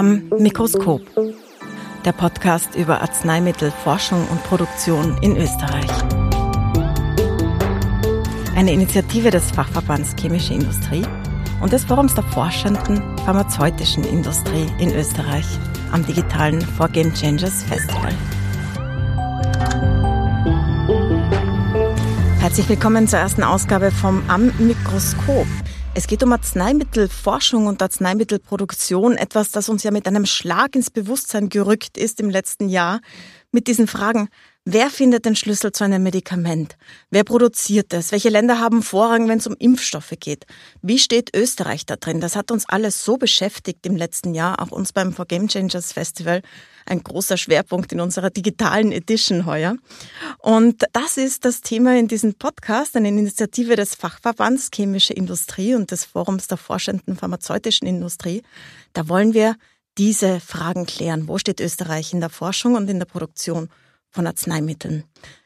Am Mikroskop. Der Podcast über Arzneimittelforschung und Produktion in Österreich. Eine Initiative des Fachverbands Chemische Industrie und des Forums der forschenden pharmazeutischen Industrie in Österreich am digitalen For Game Changers Festival. Herzlich willkommen zur ersten Ausgabe vom Am Mikroskop. Es geht um Arzneimittelforschung und Arzneimittelproduktion, etwas, das uns ja mit einem Schlag ins Bewusstsein gerückt ist im letzten Jahr, mit diesen Fragen, Wer findet den Schlüssel zu einem Medikament? Wer produziert es? Welche Länder haben Vorrang, wenn es um Impfstoffe geht? Wie steht Österreich da drin? Das hat uns alles so beschäftigt im letzten Jahr, auch uns beim For Game Changers Festival. Ein großer Schwerpunkt in unserer digitalen Edition heuer. Und das ist das Thema in diesem Podcast, eine Initiative des Fachverbands Chemische Industrie und des Forums der forschenden pharmazeutischen Industrie. Da wollen wir diese Fragen klären. Wo steht Österreich in der Forschung und in der Produktion? von Arzneimitteln.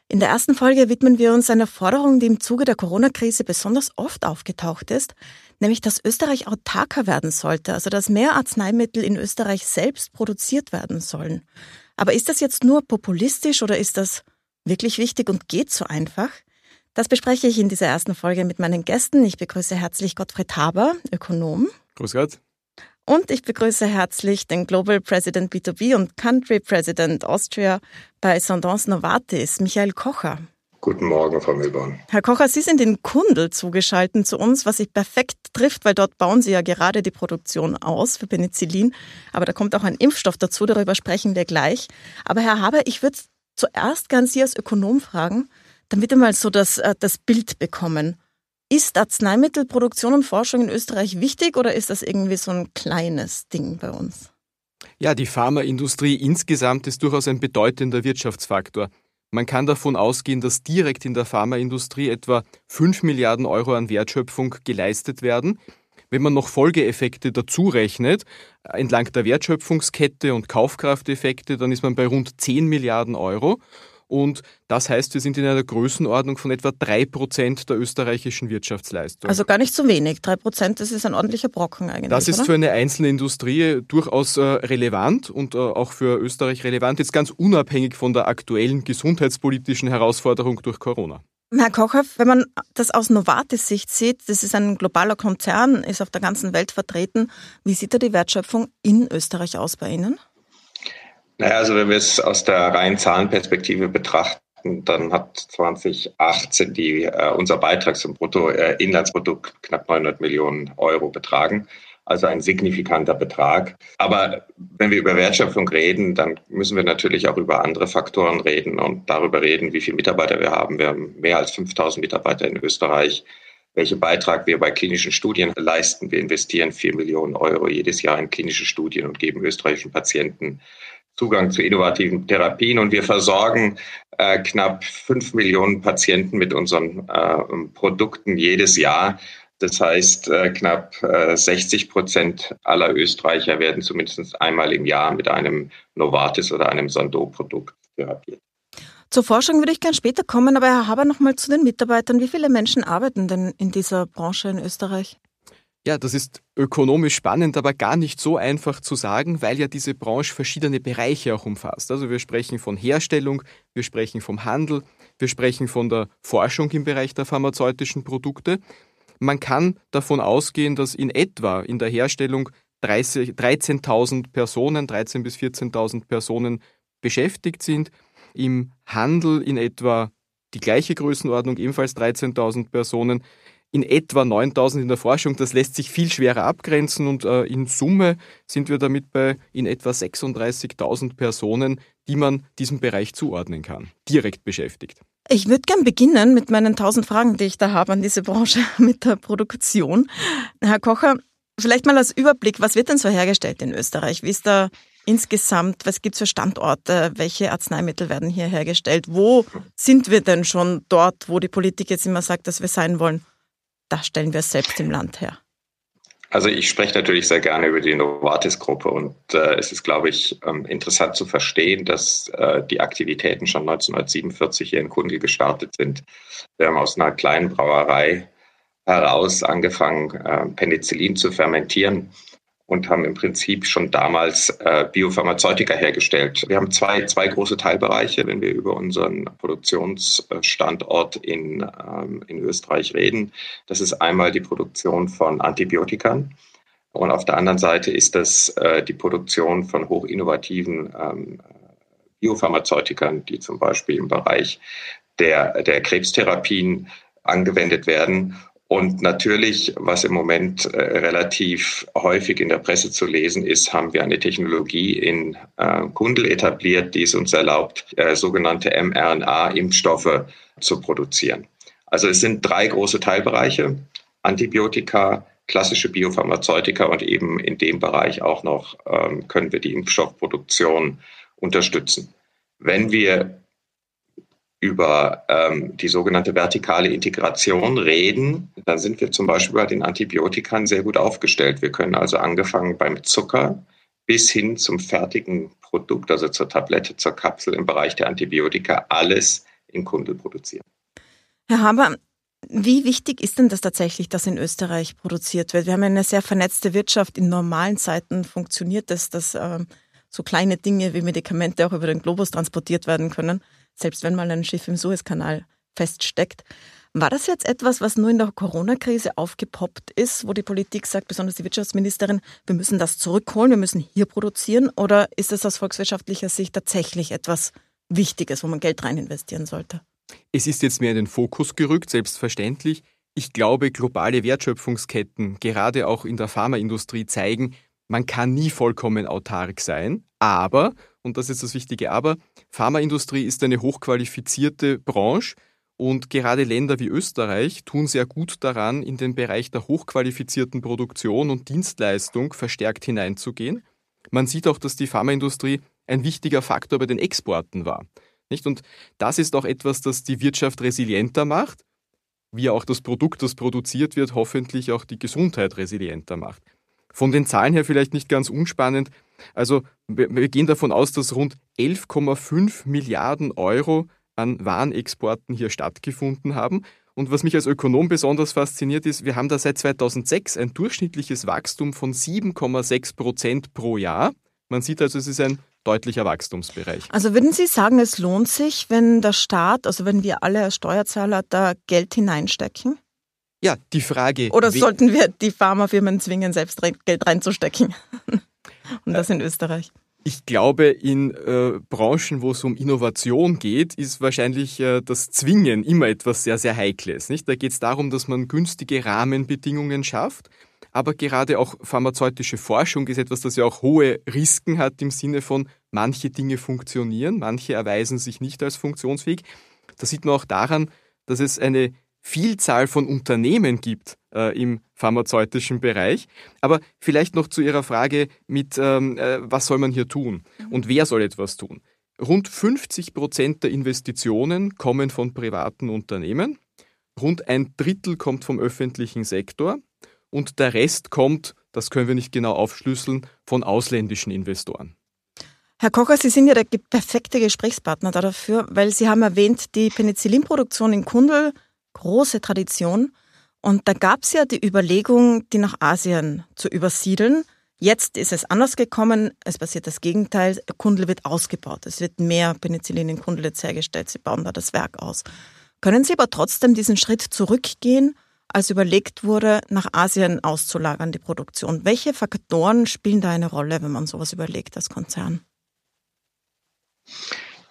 In der ersten Folge widmen wir uns einer Forderung, die im Zuge der Corona-Krise besonders oft aufgetaucht ist, nämlich dass Österreich autarker werden sollte, also dass mehr Arzneimittel in Österreich selbst produziert werden sollen. Aber ist das jetzt nur populistisch oder ist das wirklich wichtig und geht so einfach? Das bespreche ich in dieser ersten Folge mit meinen Gästen. Ich begrüße herzlich Gottfried Haber, Ökonom. Grüß Gott. Und ich begrüße herzlich den Global President B2B und Country President Austria bei Sondance Novartis, Michael Kocher. Guten Morgen, Frau Milborn. Herr Kocher, Sie sind in Kundl zugeschaltet zu uns, was sich perfekt trifft, weil dort bauen Sie ja gerade die Produktion aus für Penicillin. Aber da kommt auch ein Impfstoff dazu, darüber sprechen wir gleich. Aber Herr Haber, ich würde zuerst ganz Sie als Ökonom fragen, damit wir mal so das, äh, das Bild bekommen. Ist Arzneimittelproduktion und Forschung in Österreich wichtig oder ist das irgendwie so ein kleines Ding bei uns? Ja, die Pharmaindustrie insgesamt ist durchaus ein bedeutender Wirtschaftsfaktor. Man kann davon ausgehen, dass direkt in der Pharmaindustrie etwa 5 Milliarden Euro an Wertschöpfung geleistet werden. Wenn man noch Folgeeffekte dazu rechnet, entlang der Wertschöpfungskette und Kaufkrafteffekte, dann ist man bei rund 10 Milliarden Euro. Und das heißt, wir sind in einer Größenordnung von etwa drei Prozent der österreichischen Wirtschaftsleistung. Also gar nicht so wenig. Drei Prozent, das ist ein ordentlicher Brocken eigentlich. Das ist oder? für eine einzelne Industrie durchaus äh, relevant und äh, auch für Österreich relevant, jetzt ganz unabhängig von der aktuellen gesundheitspolitischen Herausforderung durch Corona. Herr Kocher, wenn man das aus Novartis Sicht sieht, das ist ein globaler Konzern, ist auf der ganzen Welt vertreten. Wie sieht da die Wertschöpfung in Österreich aus bei Ihnen? Naja, also wenn wir es aus der reinen Zahlenperspektive betrachten, dann hat 2018 die, äh, unser Beitrag zum Bruttoinlandsprodukt äh, knapp 900 Millionen Euro betragen. Also ein signifikanter Betrag. Aber wenn wir über Wertschöpfung reden, dann müssen wir natürlich auch über andere Faktoren reden und darüber reden, wie viele Mitarbeiter wir haben. Wir haben mehr als 5000 Mitarbeiter in Österreich. Welchen Beitrag wir bei klinischen Studien leisten. Wir investieren 4 Millionen Euro jedes Jahr in klinische Studien und geben österreichischen Patienten Zugang zu innovativen Therapien und wir versorgen äh, knapp fünf Millionen Patienten mit unseren äh, Produkten jedes Jahr. Das heißt, äh, knapp 60 äh, Prozent aller Österreicher werden zumindest einmal im Jahr mit einem Novartis oder einem Sandoz-Produkt therapiert. Zur Forschung würde ich gern später kommen, aber Herr Haber noch mal zu den Mitarbeitern. Wie viele Menschen arbeiten denn in dieser Branche in Österreich? Ja, das ist ökonomisch spannend, aber gar nicht so einfach zu sagen, weil ja diese Branche verschiedene Bereiche auch umfasst. Also wir sprechen von Herstellung, wir sprechen vom Handel, wir sprechen von der Forschung im Bereich der pharmazeutischen Produkte. Man kann davon ausgehen, dass in etwa in der Herstellung 13.000 Personen, 13.000 bis 14.000 Personen beschäftigt sind, im Handel in etwa die gleiche Größenordnung, ebenfalls 13.000 Personen, in etwa 9000 in der Forschung. Das lässt sich viel schwerer abgrenzen und äh, in Summe sind wir damit bei in etwa 36.000 Personen, die man diesem Bereich zuordnen kann, direkt beschäftigt. Ich würde gern beginnen mit meinen 1000 Fragen, die ich da habe an diese Branche mit der Produktion. Herr Kocher, vielleicht mal als Überblick, was wird denn so hergestellt in Österreich? Wie ist da insgesamt, was gibt es für Standorte, welche Arzneimittel werden hier hergestellt? Wo sind wir denn schon dort, wo die Politik jetzt immer sagt, dass wir sein wollen? Da stellen wir es selbst im Land her? Also ich spreche natürlich sehr gerne über die Novartis-Gruppe und äh, es ist, glaube ich, ähm, interessant zu verstehen, dass äh, die Aktivitäten schon 1947 hier in Kundl gestartet sind. Wir haben aus einer kleinen Brauerei heraus angefangen, äh, Penicillin zu fermentieren und haben im Prinzip schon damals äh, Biopharmazeutika hergestellt. Wir haben zwei, zwei große Teilbereiche, wenn wir über unseren Produktionsstandort in, ähm, in Österreich reden. Das ist einmal die Produktion von Antibiotikern. Und auf der anderen Seite ist das äh, die Produktion von hochinnovativen ähm, Biopharmazeutikern, die zum Beispiel im Bereich der, der Krebstherapien angewendet werden und natürlich, was im Moment äh, relativ häufig in der Presse zu lesen ist, haben wir eine Technologie in äh, Kundel etabliert, die es uns erlaubt, äh, sogenannte mRNA-Impfstoffe zu produzieren. Also es sind drei große Teilbereiche, Antibiotika, klassische Biopharmazeutika und eben in dem Bereich auch noch ähm, können wir die Impfstoffproduktion unterstützen. Wenn wir über ähm, die sogenannte vertikale Integration reden, dann sind wir zum Beispiel bei den Antibiotikern sehr gut aufgestellt. Wir können also angefangen beim Zucker bis hin zum fertigen Produkt, also zur Tablette, zur Kapsel im Bereich der Antibiotika, alles in Kundel produzieren. Herr Haber, wie wichtig ist denn das tatsächlich, dass in Österreich produziert wird? Wir haben eine sehr vernetzte Wirtschaft. In normalen Zeiten funktioniert das, dass äh, so kleine Dinge wie Medikamente auch über den Globus transportiert werden können selbst wenn mal ein Schiff im Suezkanal feststeckt. War das jetzt etwas, was nur in der Corona-Krise aufgepoppt ist, wo die Politik sagt, besonders die Wirtschaftsministerin, wir müssen das zurückholen, wir müssen hier produzieren? Oder ist das aus volkswirtschaftlicher Sicht tatsächlich etwas Wichtiges, wo man Geld rein investieren sollte? Es ist jetzt mehr in den Fokus gerückt, selbstverständlich. Ich glaube, globale Wertschöpfungsketten, gerade auch in der Pharmaindustrie, zeigen, man kann nie vollkommen autark sein, aber, und das ist das wichtige Aber, Pharmaindustrie ist eine hochqualifizierte Branche und gerade Länder wie Österreich tun sehr gut daran, in den Bereich der hochqualifizierten Produktion und Dienstleistung verstärkt hineinzugehen. Man sieht auch, dass die Pharmaindustrie ein wichtiger Faktor bei den Exporten war. Nicht? Und das ist auch etwas, das die Wirtschaft resilienter macht, wie auch das Produkt, das produziert wird, hoffentlich auch die Gesundheit resilienter macht. Von den Zahlen her vielleicht nicht ganz unspannend. Also wir gehen davon aus, dass rund 11,5 Milliarden Euro an Warenexporten hier stattgefunden haben. Und was mich als Ökonom besonders fasziniert ist, wir haben da seit 2006 ein durchschnittliches Wachstum von 7,6 Prozent pro Jahr. Man sieht also, es ist ein deutlicher Wachstumsbereich. Also würden Sie sagen, es lohnt sich, wenn der Staat, also wenn wir alle als Steuerzahler da Geld hineinstecken? Ja, die Frage. Oder sollten wir die Pharmafirmen zwingen, selbst Geld reinzustecken? Und das in Österreich. Ich glaube, in äh, Branchen, wo es um Innovation geht, ist wahrscheinlich äh, das Zwingen immer etwas sehr, sehr Heikles. Nicht? Da geht es darum, dass man günstige Rahmenbedingungen schafft. Aber gerade auch pharmazeutische Forschung ist etwas, das ja auch hohe Risiken hat im Sinne von, manche Dinge funktionieren, manche erweisen sich nicht als funktionsfähig. Das sieht man auch daran, dass es eine Vielzahl von Unternehmen gibt äh, im pharmazeutischen Bereich. Aber vielleicht noch zu Ihrer Frage mit, ähm, äh, was soll man hier tun und wer soll etwas tun? Rund 50 Prozent der Investitionen kommen von privaten Unternehmen, rund ein Drittel kommt vom öffentlichen Sektor und der Rest kommt, das können wir nicht genau aufschlüsseln, von ausländischen Investoren. Herr Kocher, Sie sind ja der perfekte Gesprächspartner dafür, weil Sie haben erwähnt, die Penicillinproduktion in Kundl große Tradition. Und da gab es ja die Überlegung, die nach Asien zu übersiedeln. Jetzt ist es anders gekommen. Es passiert das Gegenteil. Kundl wird ausgebaut. Es wird mehr Penicillin in Kundl jetzt hergestellt. Sie bauen da das Werk aus. Können Sie aber trotzdem diesen Schritt zurückgehen, als überlegt wurde, nach Asien auszulagern, die Produktion? Welche Faktoren spielen da eine Rolle, wenn man sowas überlegt als Konzern?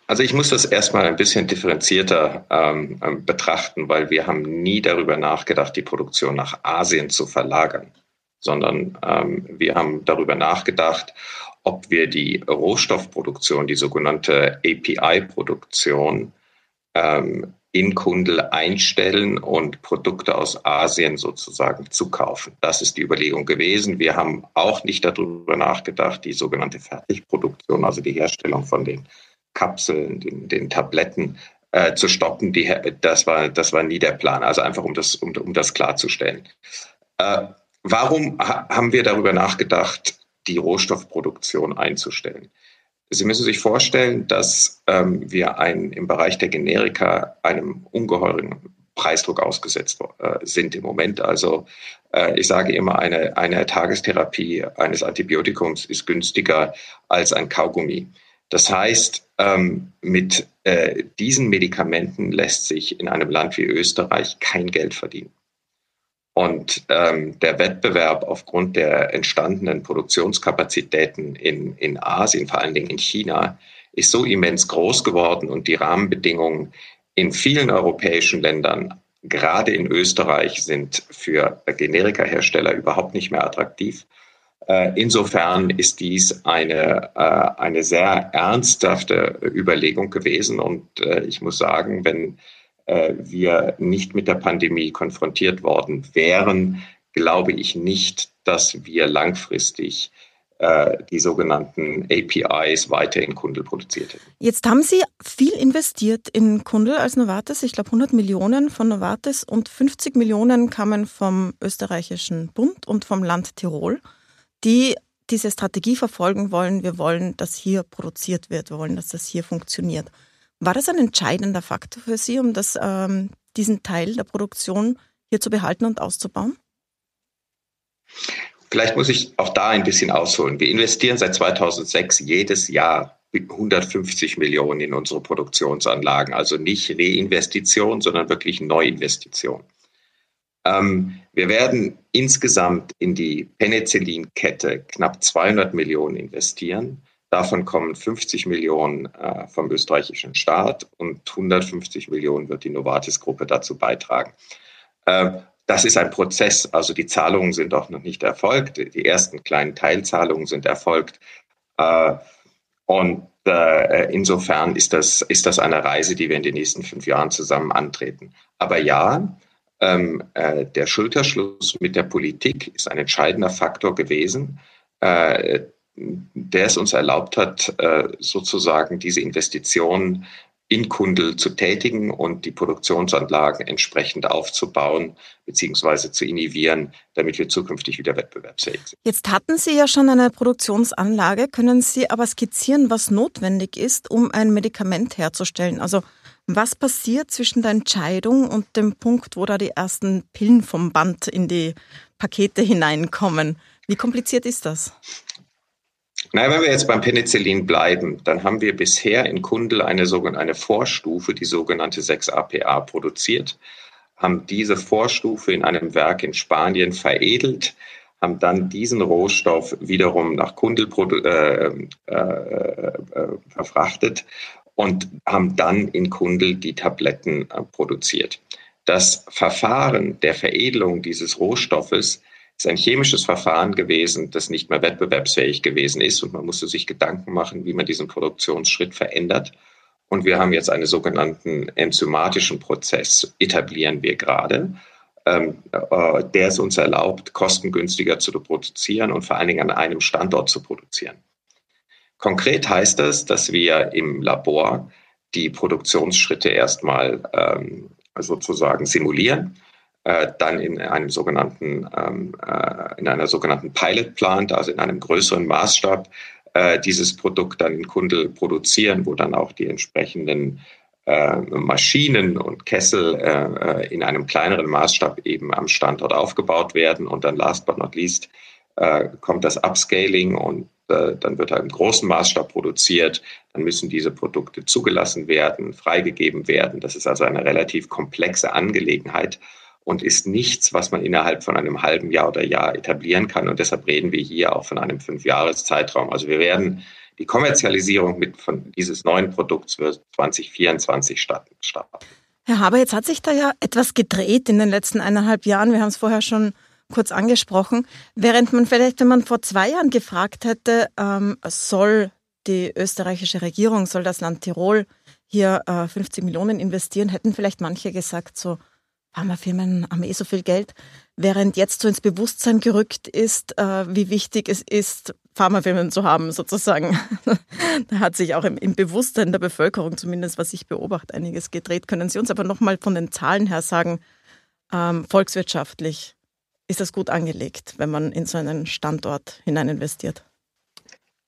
Also ich muss das erstmal ein bisschen differenzierter ähm, ähm, betrachten, weil wir haben nie darüber nachgedacht, die Produktion nach Asien zu verlagern, sondern ähm, wir haben darüber nachgedacht, ob wir die Rohstoffproduktion, die sogenannte API-Produktion ähm, in Kundel einstellen und Produkte aus Asien sozusagen zukaufen. Das ist die Überlegung gewesen. Wir haben auch nicht darüber nachgedacht, die sogenannte Fertigproduktion, also die Herstellung von den Kapseln, den, den Tabletten äh, zu stoppen, die, das, war, das war nie der Plan. Also einfach, um das, um, um das klarzustellen. Äh, warum ha haben wir darüber nachgedacht, die Rohstoffproduktion einzustellen? Sie müssen sich vorstellen, dass ähm, wir ein, im Bereich der Generika einem ungeheuren Preisdruck ausgesetzt äh, sind im Moment. Also äh, ich sage immer, eine, eine Tagestherapie eines Antibiotikums ist günstiger als ein Kaugummi. Das heißt, ähm, mit äh, diesen Medikamenten lässt sich in einem Land wie Österreich kein Geld verdienen. Und ähm, der Wettbewerb aufgrund der entstandenen Produktionskapazitäten in, in Asien, vor allen Dingen in China, ist so immens groß geworden und die Rahmenbedingungen in vielen europäischen Ländern, gerade in Österreich, sind für Generikahersteller überhaupt nicht mehr attraktiv. Äh, insofern ist dies eine, äh, eine sehr ernsthafte Überlegung gewesen. Und äh, ich muss sagen, wenn wir nicht mit der Pandemie konfrontiert worden wären, glaube ich nicht, dass wir langfristig die sogenannten APIs weiter in Kundel produziert hätten. Jetzt haben Sie viel investiert in Kundel als Novartis. Ich glaube 100 Millionen von Novartis und 50 Millionen kamen vom österreichischen Bund und vom Land Tirol die diese Strategie verfolgen wollen. Wir wollen, dass hier produziert wird. Wir wollen, dass das hier funktioniert. War das ein entscheidender Faktor für Sie, um das, ähm, diesen Teil der Produktion hier zu behalten und auszubauen? Vielleicht muss ich auch da ein bisschen ausholen. Wir investieren seit 2006 jedes Jahr 150 Millionen in unsere Produktionsanlagen. Also nicht Reinvestition, sondern wirklich Neuinvestition. Ähm, wir werden insgesamt in die Penicillinkette knapp 200 Millionen investieren. Davon kommen 50 Millionen äh, vom österreichischen Staat und 150 Millionen wird die Novartis-Gruppe dazu beitragen. Äh, das ist ein Prozess, also die Zahlungen sind auch noch nicht erfolgt. Die ersten kleinen Teilzahlungen sind erfolgt. Äh, und äh, insofern ist das, ist das eine Reise, die wir in den nächsten fünf Jahren zusammen antreten. Aber ja, ähm, äh, der Schulterschluss mit der Politik ist ein entscheidender Faktor gewesen, äh, der es uns erlaubt hat, äh, sozusagen diese Investitionen in Kundel zu tätigen und die Produktionsanlagen entsprechend aufzubauen bzw. zu innovieren, damit wir zukünftig wieder wettbewerbsfähig sind. Jetzt hatten Sie ja schon eine Produktionsanlage. Können Sie aber skizzieren, was notwendig ist, um ein Medikament herzustellen? Also was passiert zwischen der Entscheidung und dem Punkt, wo da die ersten Pillen vom Band in die Pakete hineinkommen? Wie kompliziert ist das? Nein, wenn wir jetzt beim Penicillin bleiben, dann haben wir bisher in Kundel eine, eine Vorstufe, die sogenannte 6-APA, produziert, haben diese Vorstufe in einem Werk in Spanien veredelt, haben dann diesen Rohstoff wiederum nach Kundel äh, äh, äh, verfrachtet und haben dann in Kundel die Tabletten äh, produziert. Das Verfahren der Veredelung dieses Rohstoffes ist ein chemisches Verfahren gewesen, das nicht mehr wettbewerbsfähig gewesen ist und man musste sich Gedanken machen, wie man diesen Produktionsschritt verändert. Und wir haben jetzt einen sogenannten enzymatischen Prozess, etablieren wir gerade, ähm, äh, der es uns erlaubt, kostengünstiger zu produzieren und vor allen Dingen an einem Standort zu produzieren. Konkret heißt das, dass wir im Labor die Produktionsschritte erstmal ähm, sozusagen simulieren, äh, dann in einem sogenannten, ähm, äh, in einer sogenannten Pilot Plant, also in einem größeren Maßstab, äh, dieses Produkt dann in Kundel produzieren, wo dann auch die entsprechenden äh, Maschinen und Kessel äh, äh, in einem kleineren Maßstab eben am Standort aufgebaut werden. Und dann last but not least kommt das Upscaling und dann wird er im großen Maßstab produziert, dann müssen diese Produkte zugelassen werden, freigegeben werden. Das ist also eine relativ komplexe Angelegenheit und ist nichts, was man innerhalb von einem halben Jahr oder Jahr etablieren kann. Und deshalb reden wir hier auch von einem Fünfjahreszeitraum. Also wir werden die Kommerzialisierung mit von dieses neuen Produkts wird 2024 starten. Herr Haber, jetzt hat sich da ja etwas gedreht in den letzten eineinhalb Jahren. Wir haben es vorher schon kurz angesprochen. Während man vielleicht, wenn man vor zwei Jahren gefragt hätte, ähm, soll die österreichische Regierung, soll das Land Tirol hier äh, 50 Millionen investieren, hätten vielleicht manche gesagt, so Pharmafirmen haben eh so viel Geld. Während jetzt so ins Bewusstsein gerückt ist, äh, wie wichtig es ist, Pharmafirmen zu haben, sozusagen. da hat sich auch im, im, Bewusstsein der Bevölkerung, zumindest was ich beobachte, einiges gedreht. Können Sie uns aber nochmal von den Zahlen her sagen, ähm, volkswirtschaftlich, ist das gut angelegt, wenn man in so einen Standort hinein investiert?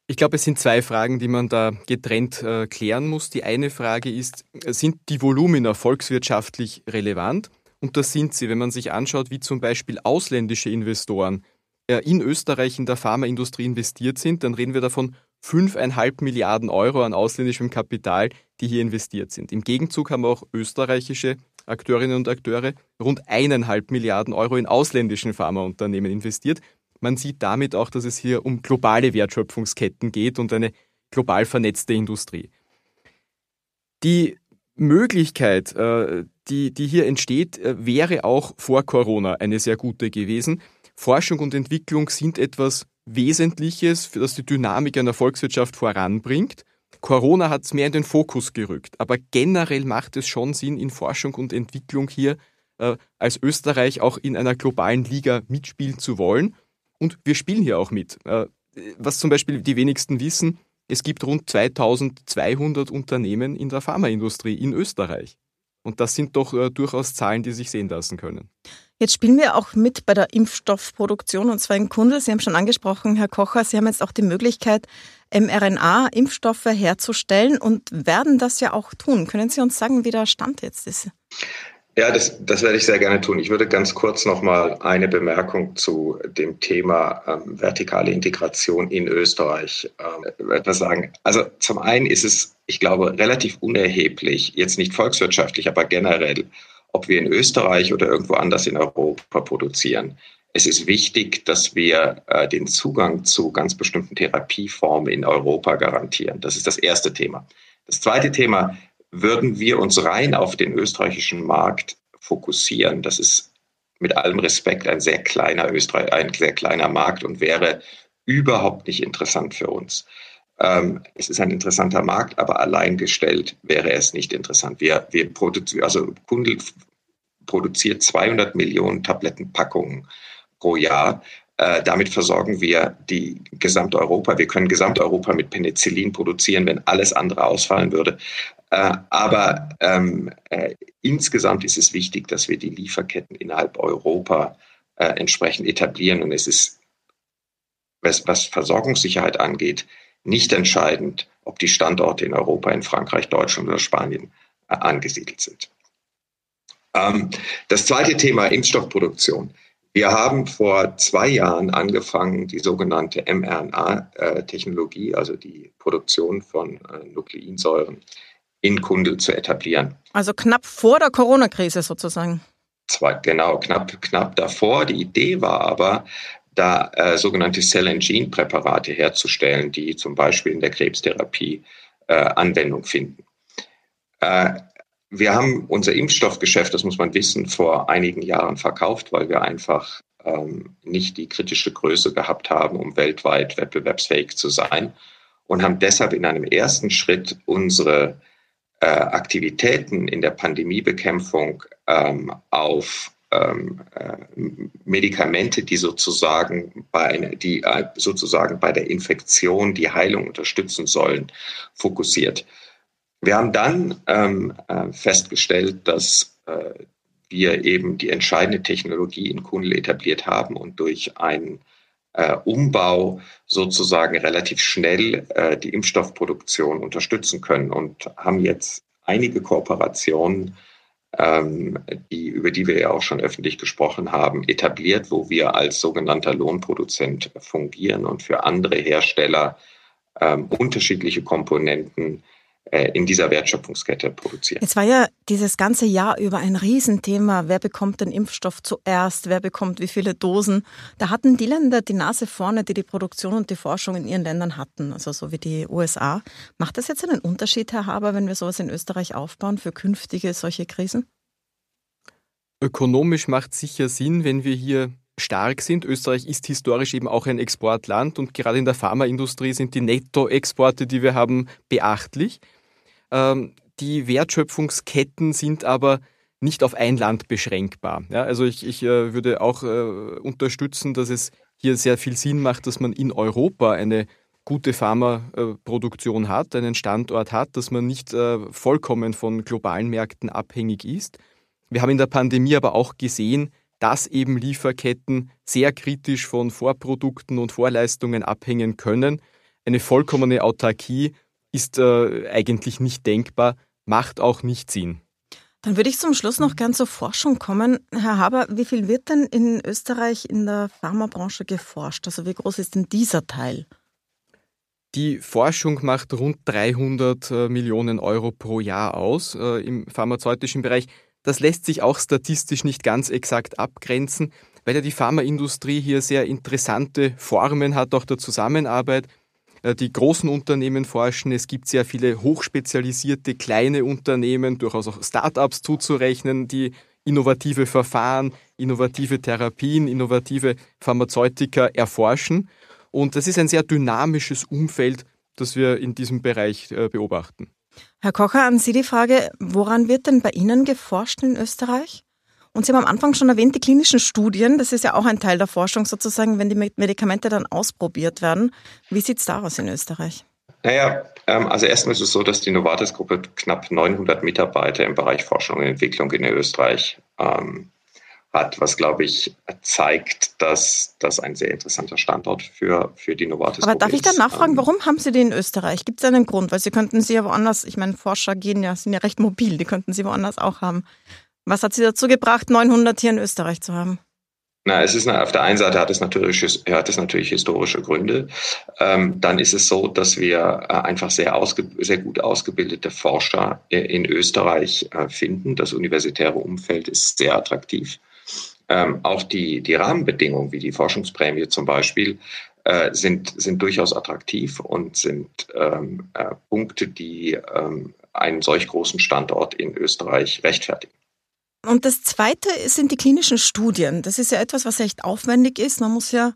Ich glaube, es sind zwei Fragen, die man da getrennt äh, klären muss. Die eine Frage ist, sind die Volumina volkswirtschaftlich relevant? Und das sind sie, wenn man sich anschaut, wie zum Beispiel ausländische Investoren äh, in Österreich in der Pharmaindustrie investiert sind, dann reden wir davon 5,5 Milliarden Euro an ausländischem Kapital, die hier investiert sind. Im Gegenzug haben auch österreichische Akteurinnen und Akteure rund eineinhalb Milliarden Euro in ausländischen Pharmaunternehmen investiert. Man sieht damit auch, dass es hier um globale Wertschöpfungsketten geht und eine global vernetzte Industrie. Die Möglichkeit, äh, die, die hier entsteht, äh, wäre auch vor Corona eine sehr gute gewesen. Forschung und Entwicklung sind etwas Wesentliches, für das die Dynamik einer Volkswirtschaft voranbringt. Corona hat es mehr in den Fokus gerückt, aber generell macht es schon Sinn, in Forschung und Entwicklung hier äh, als Österreich auch in einer globalen Liga mitspielen zu wollen. Und wir spielen hier auch mit. Äh, was zum Beispiel die wenigsten wissen, es gibt rund 2200 Unternehmen in der Pharmaindustrie in Österreich. Und das sind doch äh, durchaus Zahlen, die sich sehen lassen können. Jetzt spielen wir auch mit bei der Impfstoffproduktion und zwar in Kundel. Sie haben schon angesprochen, Herr Kocher, Sie haben jetzt auch die Möglichkeit, mRNA-Impfstoffe herzustellen und werden das ja auch tun. Können Sie uns sagen, wie der Stand jetzt ist? Ja, das, das werde ich sehr gerne tun. Ich würde ganz kurz noch mal eine Bemerkung zu dem Thema ähm, vertikale Integration in Österreich ähm, etwas sagen. Also zum einen ist es, ich glaube, relativ unerheblich, jetzt nicht volkswirtschaftlich, aber generell, ob wir in Österreich oder irgendwo anders in Europa produzieren. Es ist wichtig, dass wir äh, den Zugang zu ganz bestimmten Therapieformen in Europa garantieren. Das ist das erste Thema. Das zweite Thema, würden wir uns rein auf den österreichischen Markt fokussieren, das ist mit allem Respekt ein sehr kleiner Österreich, ein sehr kleiner Markt und wäre überhaupt nicht interessant für uns. Ähm, es ist ein interessanter Markt, aber allein gestellt wäre es nicht interessant. Wir, wir produzieren, also Kundel produziert 200 Millionen Tablettenpackungen pro Jahr. Äh, damit versorgen wir die Gesamteuropa. Wir können Gesamteuropa mit Penicillin produzieren, wenn alles andere ausfallen würde. Äh, aber ähm, äh, insgesamt ist es wichtig, dass wir die Lieferketten innerhalb Europa äh, entsprechend etablieren. Und es ist, was, was Versorgungssicherheit angeht, nicht entscheidend, ob die Standorte in Europa, in Frankreich, Deutschland oder Spanien äh, angesiedelt sind. Ähm, das zweite Thema Impfstoffproduktion. Wir haben vor zwei Jahren angefangen, die sogenannte mRNA-Technologie, also die Produktion von äh, Nukleinsäuren, in Kundel zu etablieren. Also knapp vor der Corona-Krise sozusagen. Zwar genau, knapp, knapp davor. Die Idee war aber, da äh, sogenannte Cell and Gene Präparate herzustellen, die zum Beispiel in der Krebstherapie äh, Anwendung finden. Äh, wir haben unser Impfstoffgeschäft, das muss man wissen, vor einigen Jahren verkauft, weil wir einfach ähm, nicht die kritische Größe gehabt haben, um weltweit wettbewerbsfähig zu sein und haben deshalb in einem ersten Schritt unsere äh, Aktivitäten in der Pandemiebekämpfung ähm, auf ähm, äh, Medikamente, die sozusagen bei die äh, sozusagen bei der Infektion die Heilung unterstützen sollen, fokussiert. Wir haben dann ähm, äh, festgestellt, dass äh, wir eben die entscheidende Technologie in Kundl etabliert haben und durch einen äh, Umbau sozusagen relativ schnell äh, die Impfstoffproduktion unterstützen können und haben jetzt einige Kooperationen, ähm, die, über die wir ja auch schon öffentlich gesprochen haben, etabliert, wo wir als sogenannter Lohnproduzent fungieren und für andere Hersteller ähm, unterschiedliche Komponenten in dieser Wertschöpfungskette produzieren. Jetzt war ja dieses ganze Jahr über ein Riesenthema. Wer bekommt den Impfstoff zuerst? Wer bekommt wie viele Dosen? Da hatten die Länder die Nase vorne, die die Produktion und die Forschung in ihren Ländern hatten, also so wie die USA. Macht das jetzt einen Unterschied, Herr Haber, wenn wir sowas in Österreich aufbauen für künftige solche Krisen? Ökonomisch macht sicher Sinn, wenn wir hier stark sind. Österreich ist historisch eben auch ein Exportland und gerade in der Pharmaindustrie sind die Nettoexporte, die wir haben, beachtlich. Ähm, die Wertschöpfungsketten sind aber nicht auf ein Land beschränkbar. Ja, also ich, ich äh, würde auch äh, unterstützen, dass es hier sehr viel Sinn macht, dass man in Europa eine gute Pharmaproduktion hat, einen Standort hat, dass man nicht äh, vollkommen von globalen Märkten abhängig ist. Wir haben in der Pandemie aber auch gesehen, dass eben Lieferketten sehr kritisch von Vorprodukten und Vorleistungen abhängen können eine vollkommene Autarkie ist äh, eigentlich nicht denkbar, macht auch nicht Sinn. Dann würde ich zum Schluss noch gern zur Forschung kommen. Herr Haber, wie viel wird denn in Österreich in der Pharmabranche geforscht? Also wie groß ist denn dieser Teil? Die Forschung macht rund 300 äh, Millionen Euro pro Jahr aus äh, im pharmazeutischen Bereich. Das lässt sich auch statistisch nicht ganz exakt abgrenzen, weil ja die Pharmaindustrie hier sehr interessante Formen hat, auch der Zusammenarbeit. Äh, die großen Unternehmen forschen, es gibt sehr viele hochspezialisierte kleine Unternehmen, durchaus auch Start-ups zuzurechnen, die innovative Verfahren, innovative Therapien, innovative Pharmazeutika erforschen. Und das ist ein sehr dynamisches Umfeld, das wir in diesem Bereich äh, beobachten. Herr Kocher, an Sie die Frage, woran wird denn bei Ihnen geforscht in Österreich? Und Sie haben am Anfang schon erwähnt, die klinischen Studien, das ist ja auch ein Teil der Forschung sozusagen, wenn die Medikamente dann ausprobiert werden. Wie sieht es da aus in Österreich? Naja, ähm, also erstmal ist es so, dass die Novartis-Gruppe knapp 900 Mitarbeiter im Bereich Forschung und Entwicklung in Österreich ähm, hat, was, glaube ich, zeigt, dass das ein sehr interessanter Standort für, für die Novartis ist. Aber darf ich dann nachfragen, ähm, warum haben Sie die in Österreich? Gibt es einen Grund? Weil Sie könnten sie ja woanders, ich meine, Forscher gehen ja, sind ja recht mobil, die könnten sie woanders auch haben. Was hat Sie dazu gebracht, 900 hier in Österreich zu haben? Na, es ist auf der einen Seite hat es natürlich, hat es natürlich historische Gründe. Ähm, dann ist es so, dass wir äh, einfach sehr, ausge, sehr gut ausgebildete Forscher in Österreich äh, finden. Das universitäre Umfeld ist sehr attraktiv. Ähm, auch die, die Rahmenbedingungen, wie die Forschungsprämie zum Beispiel, äh, sind, sind durchaus attraktiv und sind ähm, äh, Punkte, die ähm, einen solch großen Standort in Österreich rechtfertigen. Und das Zweite sind die klinischen Studien. Das ist ja etwas, was echt aufwendig ist. Man muss ja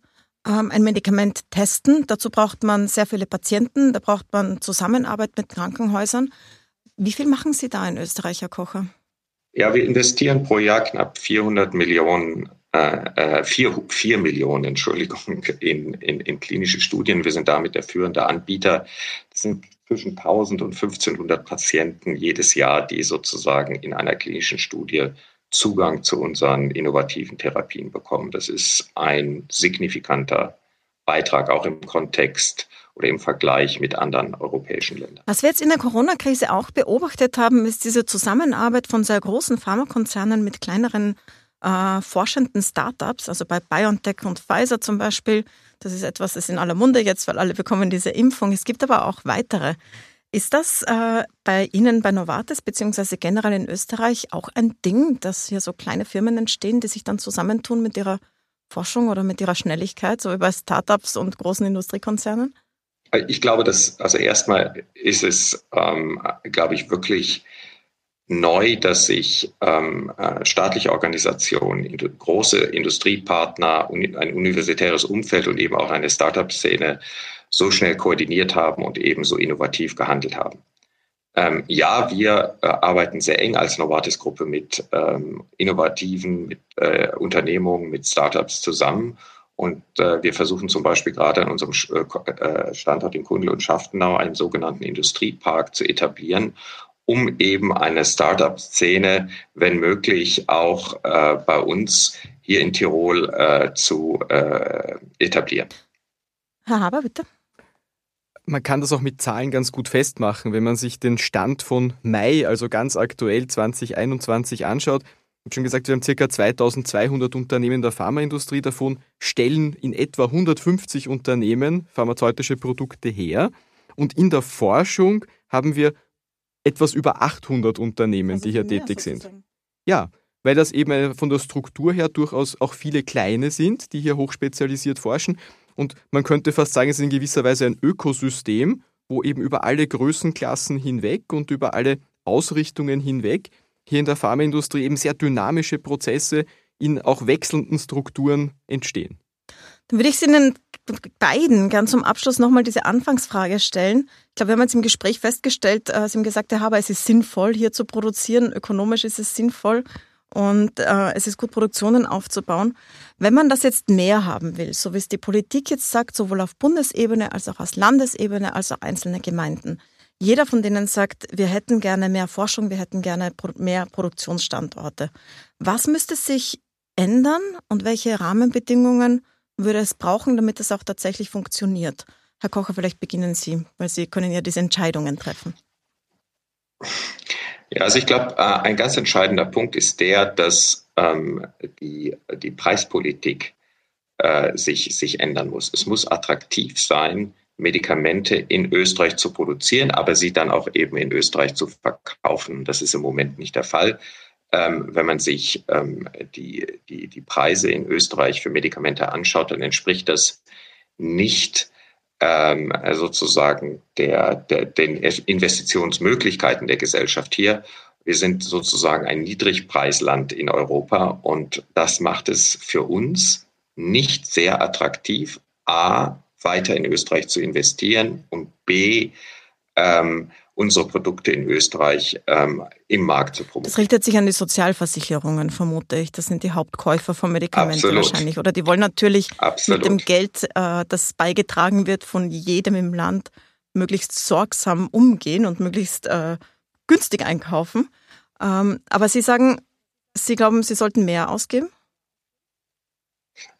ähm, ein Medikament testen. Dazu braucht man sehr viele Patienten. Da braucht man Zusammenarbeit mit Krankenhäusern. Wie viel machen Sie da in Österreich, Herr Kocher? Ja, wir investieren pro Jahr knapp 400 Millionen, äh, 4, äh, 4 Millionen, Entschuldigung, in, in, in klinische Studien. Wir sind damit der führende Anbieter. Das sind zwischen 1000 und 1500 Patienten jedes Jahr, die sozusagen in einer klinischen Studie Zugang zu unseren innovativen Therapien bekommen. Das ist ein signifikanter Beitrag auch im Kontext oder im Vergleich mit anderen europäischen Ländern. Was wir jetzt in der Corona-Krise auch beobachtet haben, ist diese Zusammenarbeit von sehr großen Pharmakonzernen mit kleineren äh, forschenden Startups, also bei BioNTech und Pfizer zum Beispiel. Das ist etwas, das ist in aller Munde jetzt, weil alle bekommen diese Impfung. Es gibt aber auch weitere. Ist das äh, bei Ihnen bei Novartis beziehungsweise generell in Österreich auch ein Ding, dass hier so kleine Firmen entstehen, die sich dann zusammentun mit ihrer Forschung oder mit ihrer Schnelligkeit, so wie bei Startups und großen Industriekonzernen? Ich glaube, dass, also erstmal ist es, ähm, glaube ich, wirklich neu, dass sich ähm, äh, staatliche Organisationen, große Industriepartner, ein universitäres Umfeld und eben auch eine Startup-Szene so schnell koordiniert haben und eben so innovativ gehandelt haben. Ähm, ja, wir äh, arbeiten sehr eng als Novartis-Gruppe mit ähm, innovativen mit, äh, Unternehmungen, mit Startups zusammen und äh, wir versuchen zum Beispiel gerade an unserem äh, äh, Standort in Kundl und Schaftenau einen sogenannten Industriepark zu etablieren, um eben eine Startup-Szene, wenn möglich, auch äh, bei uns hier in Tirol äh, zu äh, etablieren. Herr Haber, bitte. Man kann das auch mit Zahlen ganz gut festmachen. Wenn man sich den Stand von Mai, also ganz aktuell 2021 anschaut, habe schon gesagt, wir haben ca. 2200 Unternehmen der Pharmaindustrie. Davon stellen in etwa 150 Unternehmen pharmazeutische Produkte her. Und in der Forschung haben wir etwas über 800 Unternehmen, also die hier tätig sind. Ja, weil das eben von der Struktur her durchaus auch viele kleine sind, die hier hochspezialisiert forschen. Und man könnte fast sagen, es ist in gewisser Weise ein Ökosystem, wo eben über alle Größenklassen hinweg und über alle Ausrichtungen hinweg hier in der Pharmaindustrie eben sehr dynamische Prozesse in auch wechselnden Strukturen entstehen. Dann würde ich Sie Ihnen beiden gern zum Abschluss nochmal diese Anfangsfrage stellen. Ich glaube, wir haben jetzt im Gespräch festgestellt, äh, Sie haben gesagt, Herr Haber, es ist sinnvoll, hier zu produzieren. Ökonomisch ist es sinnvoll und äh, es ist gut, Produktionen aufzubauen. Wenn man das jetzt mehr haben will, so wie es die Politik jetzt sagt, sowohl auf Bundesebene als auch auf Landesebene als auch einzelne Gemeinden, jeder von denen sagt, wir hätten gerne mehr Forschung, wir hätten gerne mehr Produktionsstandorte. Was müsste sich ändern und welche Rahmenbedingungen würde es brauchen, damit es auch tatsächlich funktioniert? Herr Kocher, vielleicht beginnen Sie, weil Sie können ja diese Entscheidungen treffen. Ja, also ich glaube, äh, ein ganz entscheidender Punkt ist der, dass ähm, die, die Preispolitik äh, sich, sich ändern muss. Es muss attraktiv sein, Medikamente in Österreich zu produzieren, aber sie dann auch eben in Österreich zu verkaufen. Das ist im Moment nicht der Fall. Ähm, wenn man sich ähm, die, die, die Preise in Österreich für Medikamente anschaut, dann entspricht das nicht ähm, sozusagen der, der, den Investitionsmöglichkeiten der Gesellschaft hier. Wir sind sozusagen ein Niedrigpreisland in Europa und das macht es für uns nicht sehr attraktiv, a, weiter in Österreich zu investieren und b, ähm, unsere Produkte in Österreich ähm, im Markt zu promoten. Das richtet sich an die Sozialversicherungen, vermute ich. Das sind die Hauptkäufer von Medikamenten Absolut. wahrscheinlich. Oder die wollen natürlich Absolut. mit dem Geld, äh, das beigetragen wird von jedem im Land, möglichst sorgsam umgehen und möglichst äh, günstig einkaufen. Ähm, aber Sie sagen, Sie glauben, Sie sollten mehr ausgeben?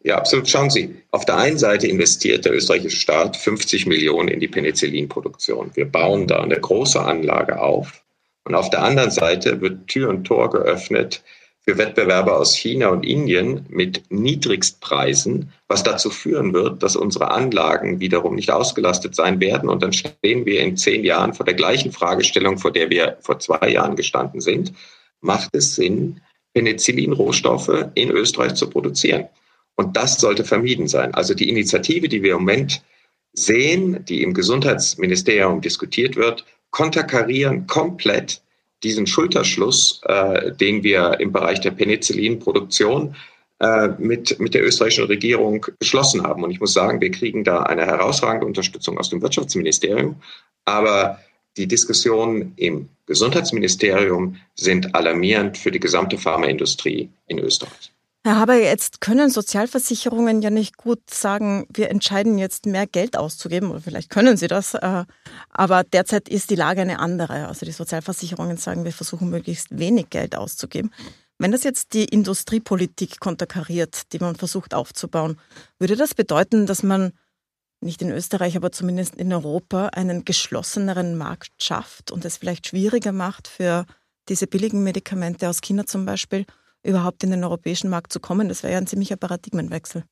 Ja, absolut. Schauen Sie, auf der einen Seite investiert der österreichische Staat 50 Millionen in die Penicillinproduktion. Wir bauen da eine große Anlage auf. Und auf der anderen Seite wird Tür und Tor geöffnet für Wettbewerber aus China und Indien mit Niedrigstpreisen, was dazu führen wird, dass unsere Anlagen wiederum nicht ausgelastet sein werden. Und dann stehen wir in zehn Jahren vor der gleichen Fragestellung, vor der wir vor zwei Jahren gestanden sind. Macht es Sinn, Penicillin-Rohstoffe in Österreich zu produzieren? Und das sollte vermieden sein. Also die Initiative, die wir im Moment sehen, die im Gesundheitsministerium diskutiert wird, konterkarieren komplett diesen Schulterschluss, äh, den wir im Bereich der Penicillinproduktion äh, mit, mit der österreichischen Regierung geschlossen haben. Und ich muss sagen, wir kriegen da eine herausragende Unterstützung aus dem Wirtschaftsministerium. Aber die Diskussionen im Gesundheitsministerium sind alarmierend für die gesamte Pharmaindustrie in Österreich. Haber, jetzt können Sozialversicherungen ja nicht gut sagen, wir entscheiden jetzt mehr Geld auszugeben, oder vielleicht können sie das, äh, aber derzeit ist die Lage eine andere. Also die Sozialversicherungen sagen, wir versuchen möglichst wenig Geld auszugeben. Wenn das jetzt die Industriepolitik konterkariert, die man versucht aufzubauen, würde das bedeuten, dass man nicht in Österreich, aber zumindest in Europa einen geschlosseneren Markt schafft und es vielleicht schwieriger macht für diese billigen Medikamente aus China zum Beispiel überhaupt in den europäischen Markt zu kommen. Das wäre ja ein ziemlicher Paradigmenwechsel.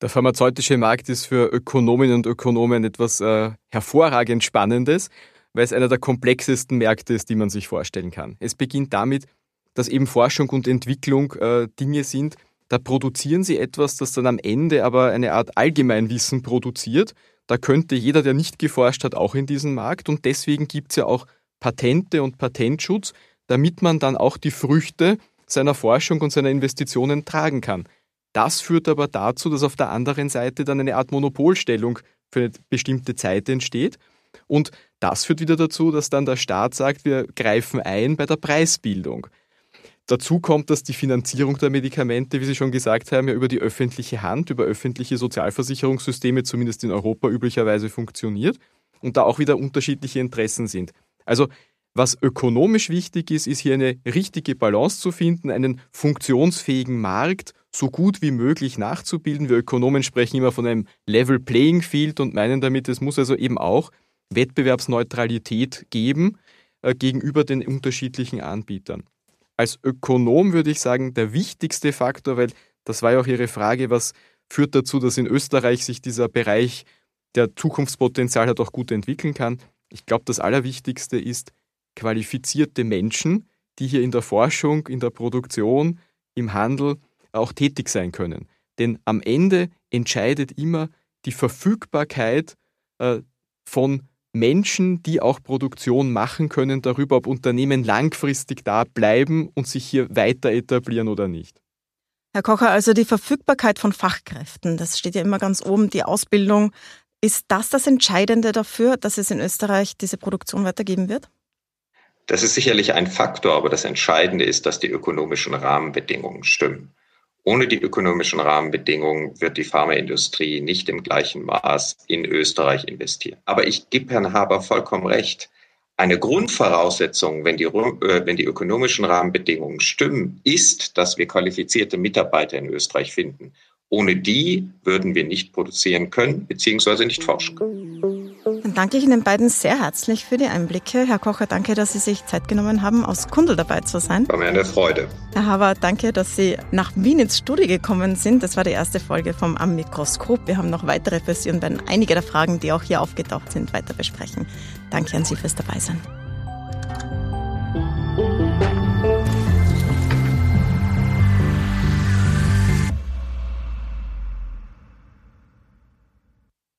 Der pharmazeutische Markt ist für Ökonominnen und Ökonomen etwas äh, hervorragend Spannendes, weil es einer der komplexesten Märkte ist, die man sich vorstellen kann. Es beginnt damit, dass eben Forschung und Entwicklung äh, Dinge sind, da produzieren sie etwas, das dann am Ende aber eine Art Allgemeinwissen produziert. Da könnte jeder, der nicht geforscht hat, auch in diesen Markt. Und deswegen gibt es ja auch Patente und Patentschutz, damit man dann auch die Früchte seiner Forschung und seiner Investitionen tragen kann. Das führt aber dazu, dass auf der anderen Seite dann eine Art Monopolstellung für eine bestimmte Zeit entsteht. Und das führt wieder dazu, dass dann der Staat sagt, wir greifen ein bei der Preisbildung. Dazu kommt, dass die Finanzierung der Medikamente, wie Sie schon gesagt haben, ja über die öffentliche Hand, über öffentliche Sozialversicherungssysteme zumindest in Europa üblicherweise funktioniert und da auch wieder unterschiedliche Interessen sind. Also was ökonomisch wichtig ist, ist hier eine richtige Balance zu finden, einen funktionsfähigen Markt so gut wie möglich nachzubilden. Wir Ökonomen sprechen immer von einem Level Playing Field und meinen damit, es muss also eben auch Wettbewerbsneutralität geben äh, gegenüber den unterschiedlichen Anbietern. Als Ökonom würde ich sagen, der wichtigste Faktor, weil das war ja auch Ihre Frage, was führt dazu, dass in Österreich sich dieser Bereich der Zukunftspotenzial hat auch gut entwickeln kann. Ich glaube, das Allerwichtigste ist, qualifizierte Menschen, die hier in der Forschung, in der Produktion, im Handel auch tätig sein können. Denn am Ende entscheidet immer die Verfügbarkeit äh, von Menschen, die auch Produktion machen können, darüber, ob Unternehmen langfristig da bleiben und sich hier weiter etablieren oder nicht. Herr Kocher, also die Verfügbarkeit von Fachkräften, das steht ja immer ganz oben, die Ausbildung. Ist das das Entscheidende dafür, dass es in Österreich diese Produktion weitergeben wird? Das ist sicherlich ein Faktor, aber das Entscheidende ist, dass die ökonomischen Rahmenbedingungen stimmen. Ohne die ökonomischen Rahmenbedingungen wird die Pharmaindustrie nicht im gleichen Maß in Österreich investieren. Aber ich gebe Herrn Haber vollkommen recht. Eine Grundvoraussetzung, wenn die, äh, wenn die ökonomischen Rahmenbedingungen stimmen, ist, dass wir qualifizierte Mitarbeiter in Österreich finden. Ohne die würden wir nicht produzieren können bzw. nicht forschen können. Dann danke ich Ihnen beiden sehr herzlich für die Einblicke. Herr Kocher, danke, dass Sie sich Zeit genommen haben, aus Kundel dabei zu sein. War mir eine Freude. Herr Haber, danke, dass Sie nach Wien ins Studio gekommen sind. Das war die erste Folge vom Am Mikroskop. Wir haben noch weitere für Sie und werden einige der Fragen, die auch hier aufgetaucht sind, weiter besprechen. Danke an Sie fürs Dabeisein.